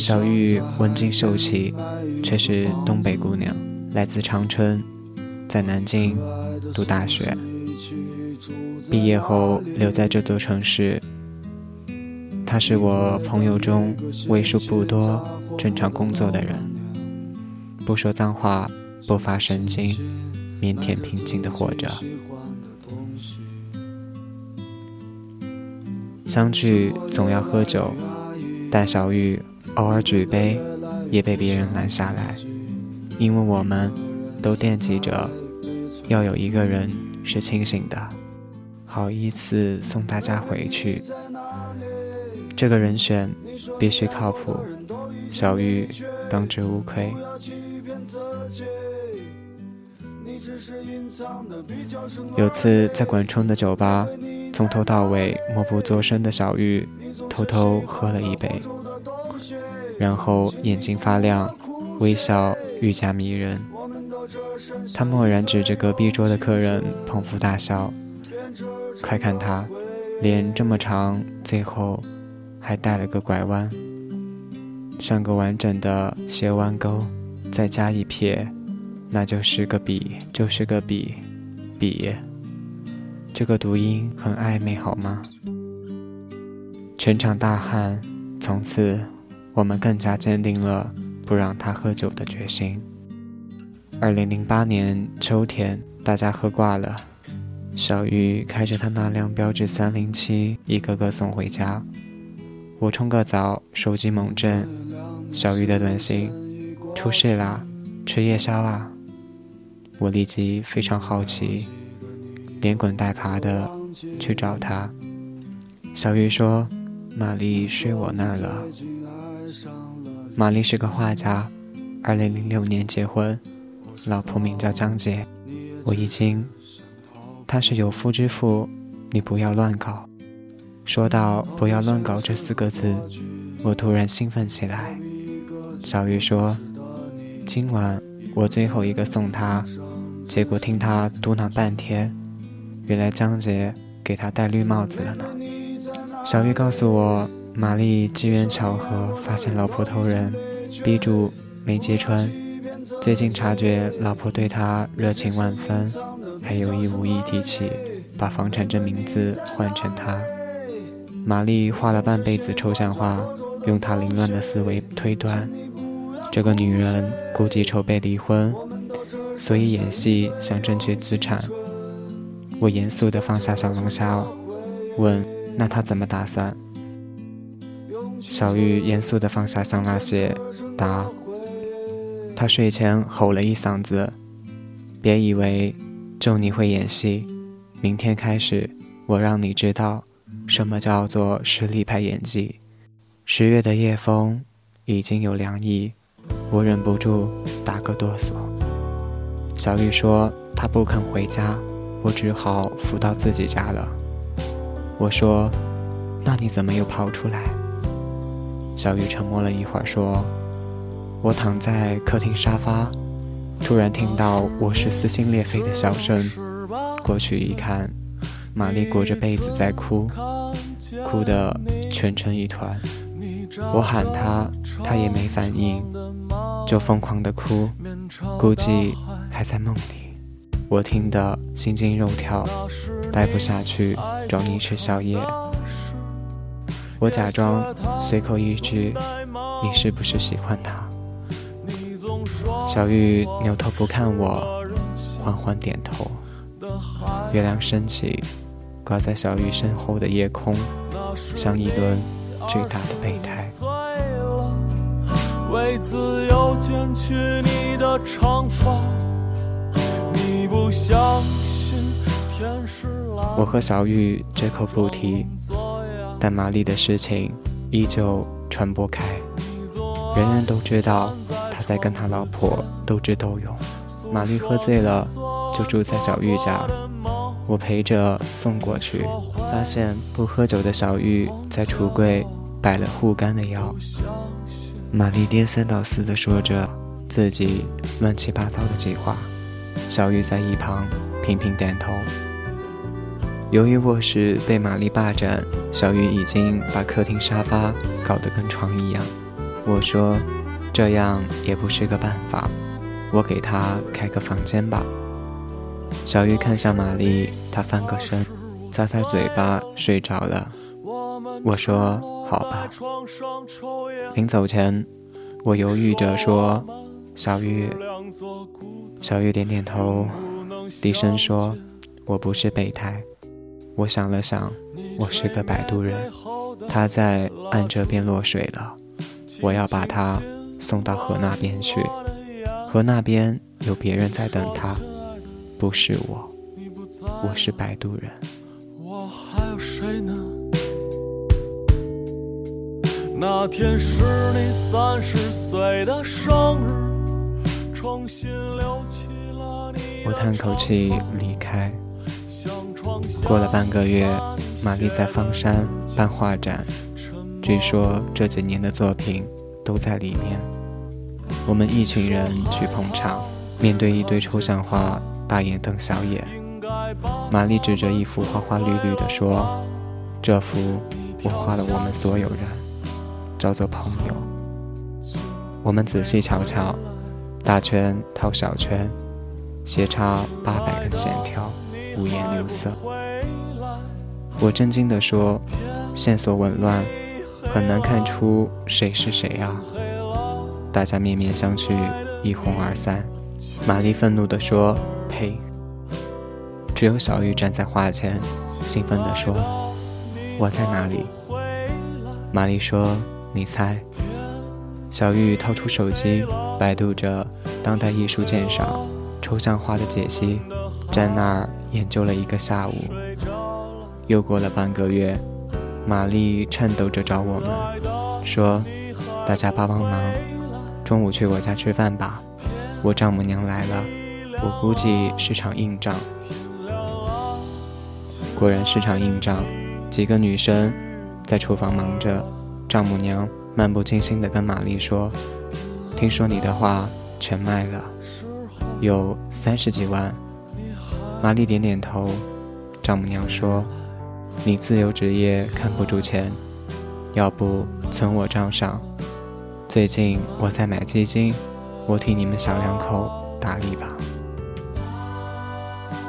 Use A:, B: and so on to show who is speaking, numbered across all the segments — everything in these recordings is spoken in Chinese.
A: 小玉文静秀气，却是东北姑娘，来自长春，在南京读大学，毕业后留在这座城市。她是我朋友中为数不多正常工作的人，不说脏话，不发神经，腼腆平静的活着。相聚总要喝酒，但小玉偶尔举杯，也被别人拦下来，因为我们都惦记着要有一个人是清醒的，好依次送大家回去。这个人选必须靠谱，小玉当之无愧。有次在管冲的酒吧。从头到尾默不作声的小玉，偷偷喝了一杯，然后眼睛发亮，微笑愈加迷人。他蓦然指着隔壁桌的客人，捧腹大笑。快看他，脸这么长，最后还带了个拐弯，像个完整的斜弯钩，再加一撇，那就是个笔，就是个笔，笔。这个读音很暧昧，好吗？全场大汗。从此，我们更加坚定了不让他喝酒的决心。二零零八年秋天，大家喝挂了，小玉开着他那辆标致三零七，一个个送回家。我冲个澡，手机猛震，小玉的短信：出事啦，吃夜宵啦！我立即非常好奇。连滚带爬的去找他。小玉说：“玛丽睡我那儿了。”玛丽是个画家，二零零六年结婚，老婆名叫江姐。我一惊，他是有夫之妇，你不要乱搞。说到“不要乱搞”这四个字，我突然兴奋起来。小玉说：“今晚我最后一个送他，结果听他嘟囔半天。”原来江姐给他戴绿帽子了呢。小玉告诉我，玛丽机缘巧合发现老婆偷人，逼住没揭穿。最近察觉老婆对他热情万分，还有意无意提起把房产证名字换成他。玛丽画了半辈子抽象画，用她凌乱的思维推断，这个女人估计筹备离婚，所以演戏想争取资产。我严肃地放下小龙虾，问：“那他怎么打算？”小玉严肃地放下香辣蟹，答：“他睡前吼了一嗓子，别以为就你会演戏，明天开始我让你知道什么叫做实力派演技。”十月的夜风已经有凉意，我忍不住打个哆嗦。小玉说：“她不肯回家。”我只好扶到自己家了。我说：“那你怎么又跑出来？”小雨沉默了一会儿，说：“我躺在客厅沙发，突然听到卧室撕心裂肺的笑声。过去一看，玛丽裹着被子在哭，哭得蜷成一团。我喊她，她也没反应，就疯狂的哭，估计还在梦里。”我听得心惊肉跳，待不下去，找你吃宵夜。我假装随口一句：“你是不是喜欢他？”小玉扭头不看我，缓缓点头。月亮升起，挂在小玉身后的夜空，像一轮巨大的备胎。为自由剪去你的长发。不相信天我和小玉绝口不提，但玛丽的事情依旧传播开，人人都知道他在跟他老婆斗智斗勇。玛丽喝醉了，就住在小玉家，我陪着送过去，发现不喝酒的小玉在橱柜摆了护肝的药。玛丽颠三倒四地说着自己乱七八糟的计划。小玉在一旁频频点头。由于卧室被玛丽霸占，小玉已经把客厅沙发搞得跟床一样。我说：“这样也不是个办法，我给她开个房间吧。”小玉看向玛丽，她翻个身，擦擦嘴巴，睡着了。我说：“好吧。”临走前，我犹豫着说：“小玉。”小玉点点头，低声说：“我不是备胎。”我想了想，我是个摆渡人。他在岸这边落水了，我要把他送到河那边去。河那边有别人在等他，不是我，我是摆渡人。我还有谁呢？那天是你三十岁的生日，重新留起了你。我叹口气离开。过了半个月，玛丽在方山办画展，据说这几年的作品都在里面。我们一群人去捧场，面对一堆抽象画，大眼瞪小眼。玛丽指着一幅花花绿绿的说：“这幅我画了我们所有人，叫做朋友。”我们仔细瞧瞧，大圈套小圈，斜插八百根线条。五颜六色，我震惊地说：“线索紊乱，很难看出谁是谁啊！”大家面面相觑，一哄而散。玛丽愤怒地说：“呸！”只有小玉站在画前，兴奋地说：“我在哪里？”玛丽说：“你猜。”小玉掏出手机，百度着当代艺术鉴赏、抽象画的解析，在那儿。研究了一个下午，又过了半个月，玛丽颤抖着找我们，说：“大家帮帮忙，中午去我家吃饭吧，我丈母娘来了，我估计是场硬仗。”果然是场硬仗，几个女生在厨房忙着，丈母娘漫不经心地跟玛丽说：“听说你的画全卖了，有三十几万。”玛丽点点头，丈母娘说：“你自由职业看不住钱，要不存我账上。最近我在买基金，我替你们小两口打理吧。”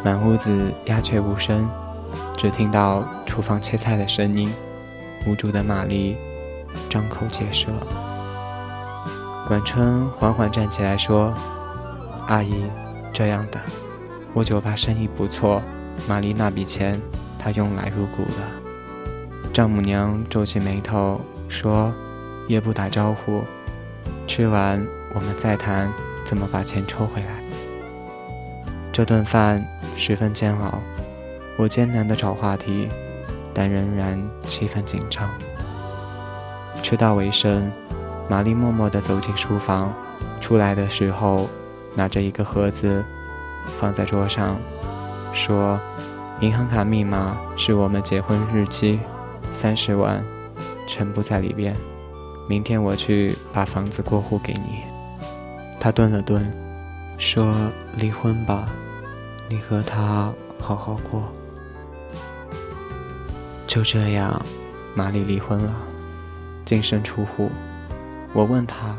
A: 满屋子鸦雀无声，只听到厨房切菜的声音。无助的玛丽张口结舌。管春缓缓站起来说：“阿姨，这样的。”我酒吧生意不错，玛丽那笔钱他用来入股了。丈母娘皱起眉头说：“也不打招呼，吃完我们再谈怎么把钱抽回来。”这顿饭十分煎熬，我艰难地找话题，但仍然气氛紧张。吃到尾声，玛丽默默地走进书房，出来的时候拿着一个盒子。放在桌上，说：“银行卡密码是我们结婚日期，三十万，全部在里边。明天我去把房子过户给你。”他顿了顿，说：“离婚吧，你和他好好过。”就这样，玛丽离婚了，净身出户。我问他：“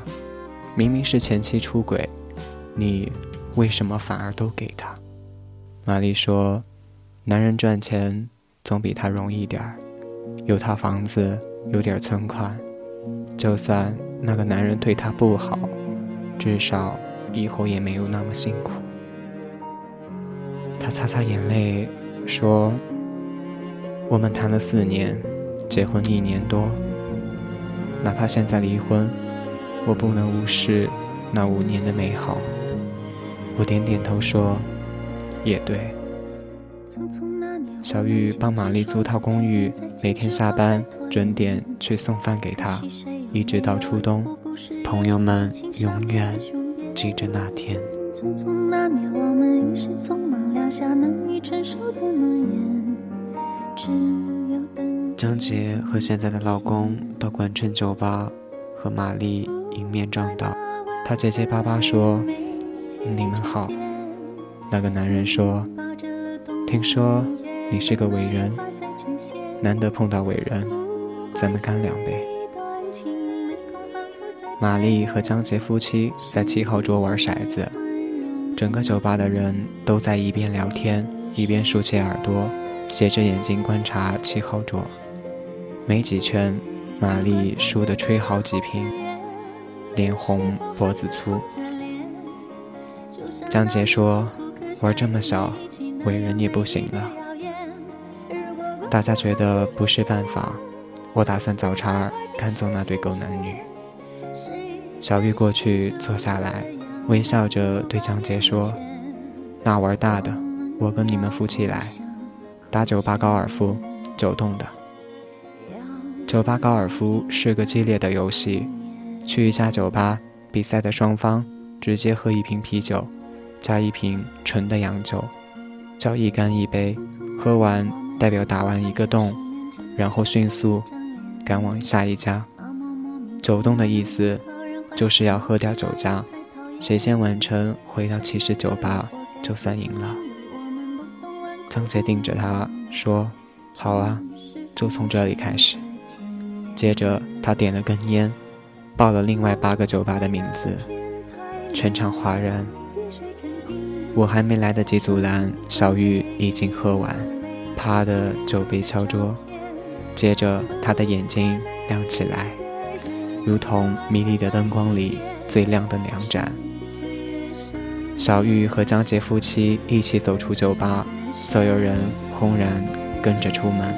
A: 明明是前妻出轨，你？”为什么反而都给他？玛丽说：“男人赚钱总比他容易点儿，有套房子，有点存款，就算那个男人对她不好，至少以后也没有那么辛苦。”她擦擦眼泪说：“我们谈了四年，结婚一年多，哪怕现在离婚，我不能无视那五年的美好。”我点点头说：“也对。”小玉帮玛丽租套公寓，每天下班准点去送饭给她，一直到初冬。朋友们永远记着那天。张杰和现在的老公到管春酒吧和玛丽迎面撞到，他结结巴巴说。你们好，那个男人说：“听说你是个伟人，难得碰到伟人，咱们干两杯。”玛丽和江杰夫妻在七号桌玩骰子，整个酒吧的人都在一边聊天一边竖起耳朵，斜着眼睛观察七号桌。没几圈，玛丽输得吹好几瓶，脸红脖子粗。江杰说：“玩这么小，伟人也不行了。”大家觉得不是办法，我打算找茬赶走那对狗男女。小玉过去坐下来，微笑着对江杰说：“那玩大的，我跟你们夫妻来，打酒吧高尔夫，走动的。”酒吧高尔夫是个激烈的游戏，去一家酒吧，比赛的双方直接喝一瓶啤酒，加一瓶纯的洋酒，叫一干一杯，喝完代表打完一个洞，然后迅速赶往下一家。走动的意思。就是要喝掉酒家，谁先完成回到骑士酒吧，就算赢了。张杰盯着他说：“好啊，就从这里开始。”接着他点了根烟，报了另外八个酒吧的名字，全场哗然。我还没来得及阻拦，小玉已经喝完，啪的酒杯敲桌，接着他的眼睛亮起来。如同迷离的灯光里最亮的两盏。小玉和江杰夫妻一起走出酒吧，所有人轰然跟着出门。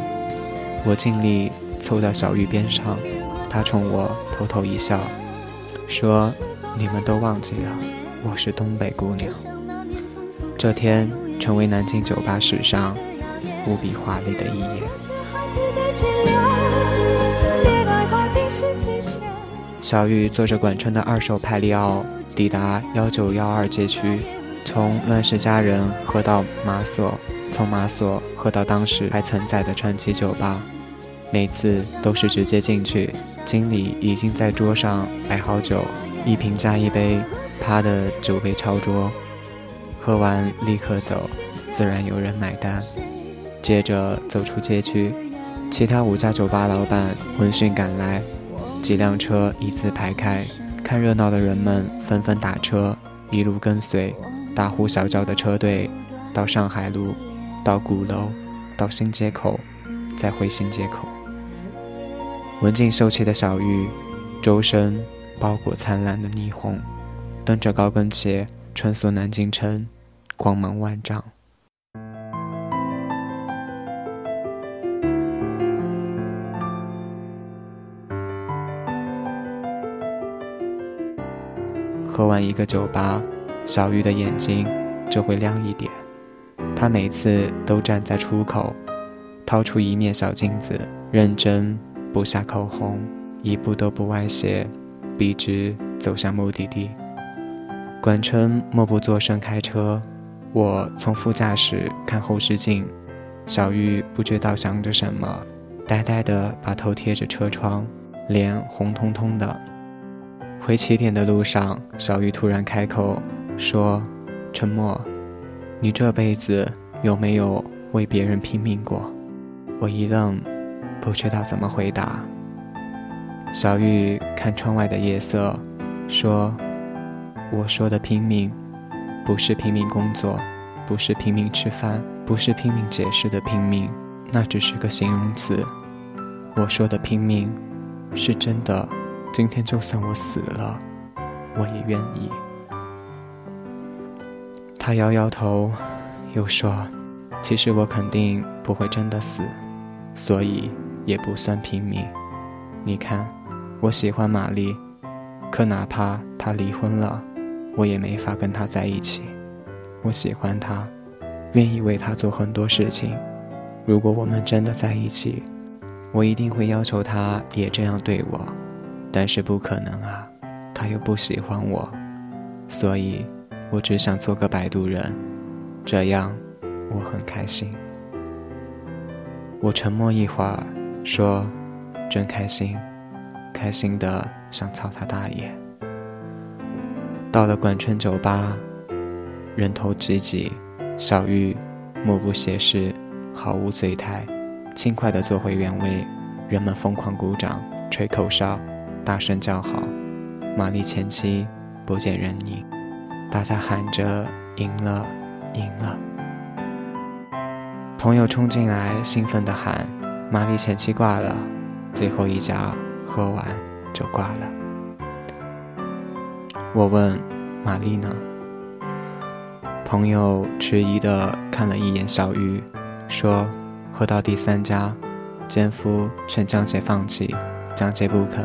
A: 我尽力凑到小玉边上，她冲我偷偷一笑，说：“你们都忘记了，我是东北姑娘。”这天成为南京酒吧史上无比华丽的一页。小玉坐着管春的二手派利奥抵达幺九幺二街区，从乱世佳人喝到马索，从马索喝到当时还存在的传奇酒吧。每次都是直接进去，经理已经在桌上摆好酒，一瓶加一杯，啪的酒杯超桌，喝完立刻走，自然有人买单。接着走出街区，其他五家酒吧老板闻讯赶来。几辆车一字排开，看热闹的人们纷纷打车，一路跟随，大呼小叫的车队，到上海路，到鼓楼，到新街口，再回新街口。文静秀气的小玉，周身包裹灿烂的霓虹，蹬着高跟鞋穿梭南京城，光芒万丈。喝完一个酒吧，小玉的眼睛就会亮一点。她每次都站在出口，掏出一面小镜子，认真补下口红，一步都不歪斜，笔直走向目的地。管春默不作声开车，我从副驾驶看后视镜，小玉不知道想着什么，呆呆地把头贴着车窗，脸红彤彤的。回起点的路上，小玉突然开口说：“沉默，你这辈子有没有为别人拼命过？”我一愣，不知道怎么回答。小玉看窗外的夜色，说：“我说的拼命，不是拼命工作，不是拼命吃饭，不是拼命解释的拼命，那只是个形容词。我说的拼命，是真的。”今天就算我死了，我也愿意。他摇摇头，又说：“其实我肯定不会真的死，所以也不算拼命。你看，我喜欢玛丽，可哪怕她离婚了，我也没法跟他在一起。我喜欢他，愿意为他做很多事情。如果我们真的在一起，我一定会要求他也这样对我。”但是不可能啊，他又不喜欢我，所以我只想做个摆渡人，这样我很开心。我沉默一会儿，说：“真开心，开心的想操他大爷。”到了管春酒吧，人头挤挤，小玉目不斜视，毫无醉态，轻快地坐回原位，人们疯狂鼓掌，吹口哨。大声叫好，玛丽前妻不见人影，大家喊着赢了，赢了。朋友冲进来，兴奋地喊：“玛丽前妻挂了，最后一家喝完就挂了。”我问：“玛丽呢？”朋友迟疑的看了一眼小玉，说：“喝到第三家，奸夫劝江姐放弃，江姐不肯。”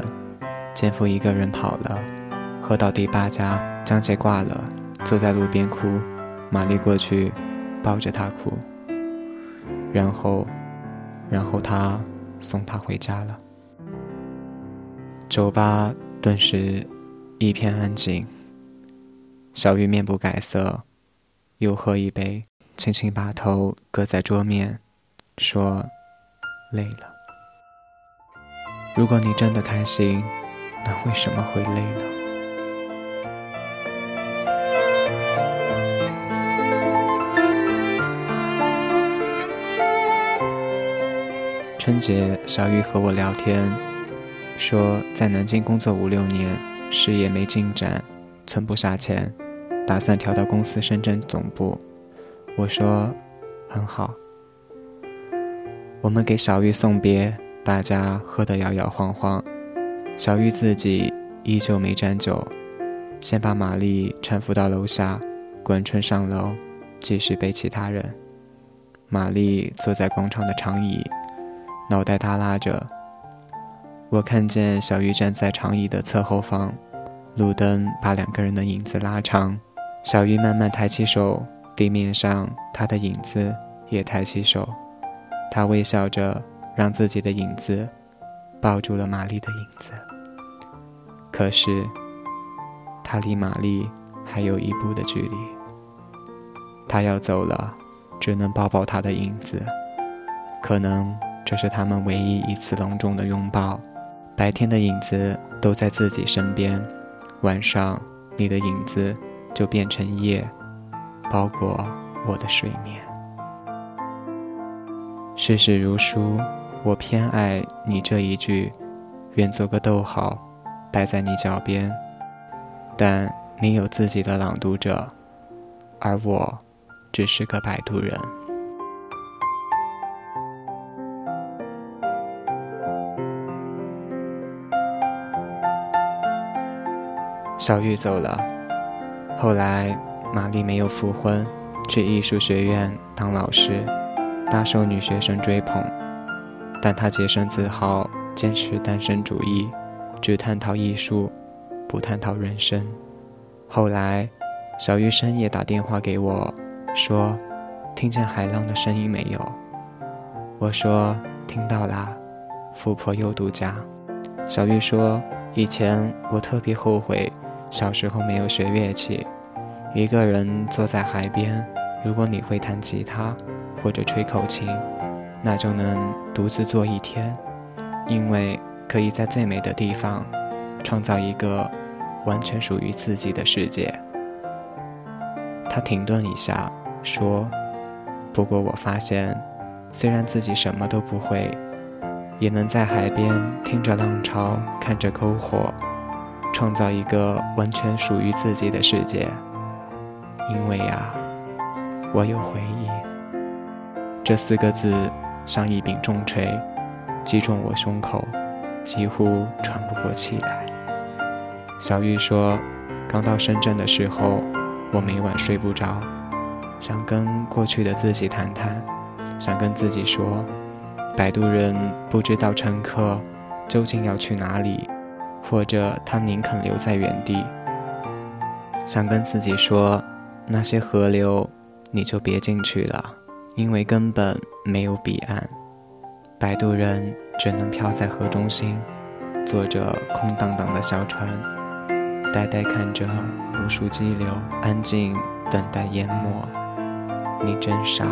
A: 奸夫一个人跑了，喝到第八家，江姐挂了，坐在路边哭，玛丽过去抱着她哭，然后，然后他送她回家了。酒吧顿时一片安静。小玉面不改色，又喝一杯，轻轻把头搁在桌面，说：“累了。如果你真的开心。”那为什么会累呢？春节，小玉和我聊天，说在南京工作五六年，事业没进展，存不下钱，打算调到公司深圳总部。我说很好。我们给小玉送别，大家喝得摇摇晃晃。小玉自己依旧没沾酒，先把玛丽搀扶到楼下，滚春上楼，继续背其他人。玛丽坐在广场的长椅，脑袋耷拉着。我看见小玉站在长椅的侧后方，路灯把两个人的影子拉长。小玉慢慢抬起手，地面上她的影子也抬起手，她微笑着，让自己的影子抱住了玛丽的影子。可是，他离玛丽还有一步的距离。他要走了，只能抱抱他的影子。可能这是他们唯一一次隆重的拥抱。白天的影子都在自己身边，晚上你的影子就变成夜，包裹我的睡眠。世事如书，我偏爱你这一句，愿做个逗号。待在你脚边，但你有自己的朗读者，而我只是个摆渡人。小玉走了，后来玛丽没有复婚，去艺术学院当老师，大受女学生追捧，但她洁身自好，坚持单身主义。只探讨艺术，不探讨人生。后来，小玉深夜打电话给我，说：“听见海浪的声音没有？”我说：“听到啦。”富婆又度假。小玉说：“以前我特别后悔，小时候没有学乐器。一个人坐在海边，如果你会弹吉他或者吹口琴，那就能独自坐一天，因为。”可以在最美的地方，创造一个完全属于自己的世界。他停顿一下，说：“不过我发现，虽然自己什么都不会，也能在海边听着浪潮，看着篝火，创造一个完全属于自己的世界。因为呀，我有回忆。”这四个字像一柄重锤，击中我胸口。几乎喘不过气来。小玉说：“刚到深圳的时候，我每晚睡不着，想跟过去的自己谈谈，想跟自己说，摆渡人不知道乘客究竟要去哪里，或者他宁肯留在原地。想跟自己说，那些河流你就别进去了，因为根本没有彼岸。摆渡人。”只能漂在河中心，坐着空荡荡的小船，呆呆看着无数激流，安静等待淹没。你真傻。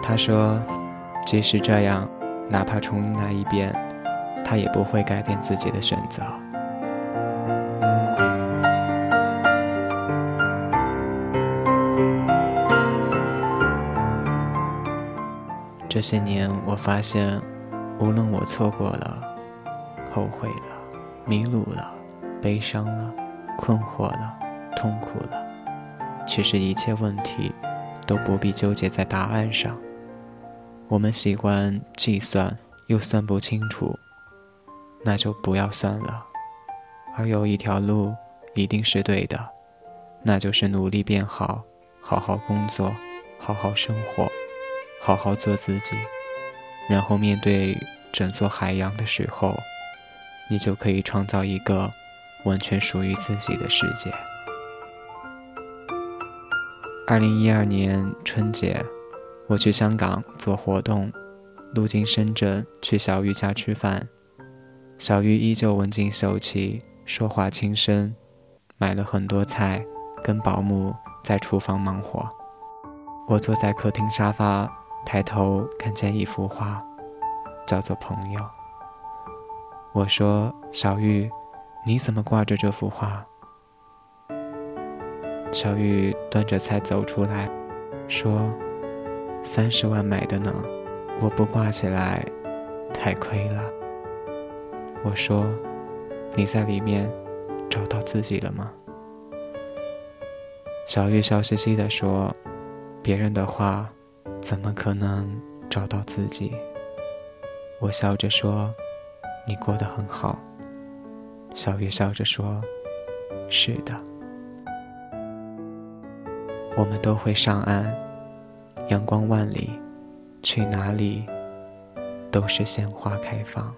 A: 他说：“即使这样，哪怕重来一遍，他也不会改变自己的选择。”这些年，我发现，无论我错过了、后悔了、迷路了，悲伤了，困惑了，痛苦了。其实一切问题都不必纠结在答案上。我们习惯计算又算不清楚，那就不要算了。而有一条路一定是对的，那就是努力变好，好好工作，好好生活，好好做自己。然后面对整座海洋的时候，你就可以创造一个完全属于自己的世界。二零一二年春节。我去香港做活动，路经深圳去小玉家吃饭，小玉依旧文静秀气，说话轻声，买了很多菜，跟保姆在厨房忙活。我坐在客厅沙发，抬头看见一幅画，叫做《朋友》。我说：“小玉，你怎么挂着这幅画？”小玉端着菜走出来，说。三十万买的呢，我不挂起来，太亏了。我说：“你在里面找到自己了吗？”小玉笑嘻嘻地说：“别人的话，怎么可能找到自己？”我笑着说：“你过得很好。”小玉笑着说：“是的，我们都会上岸。”阳光万里，去哪里都是鲜花开放。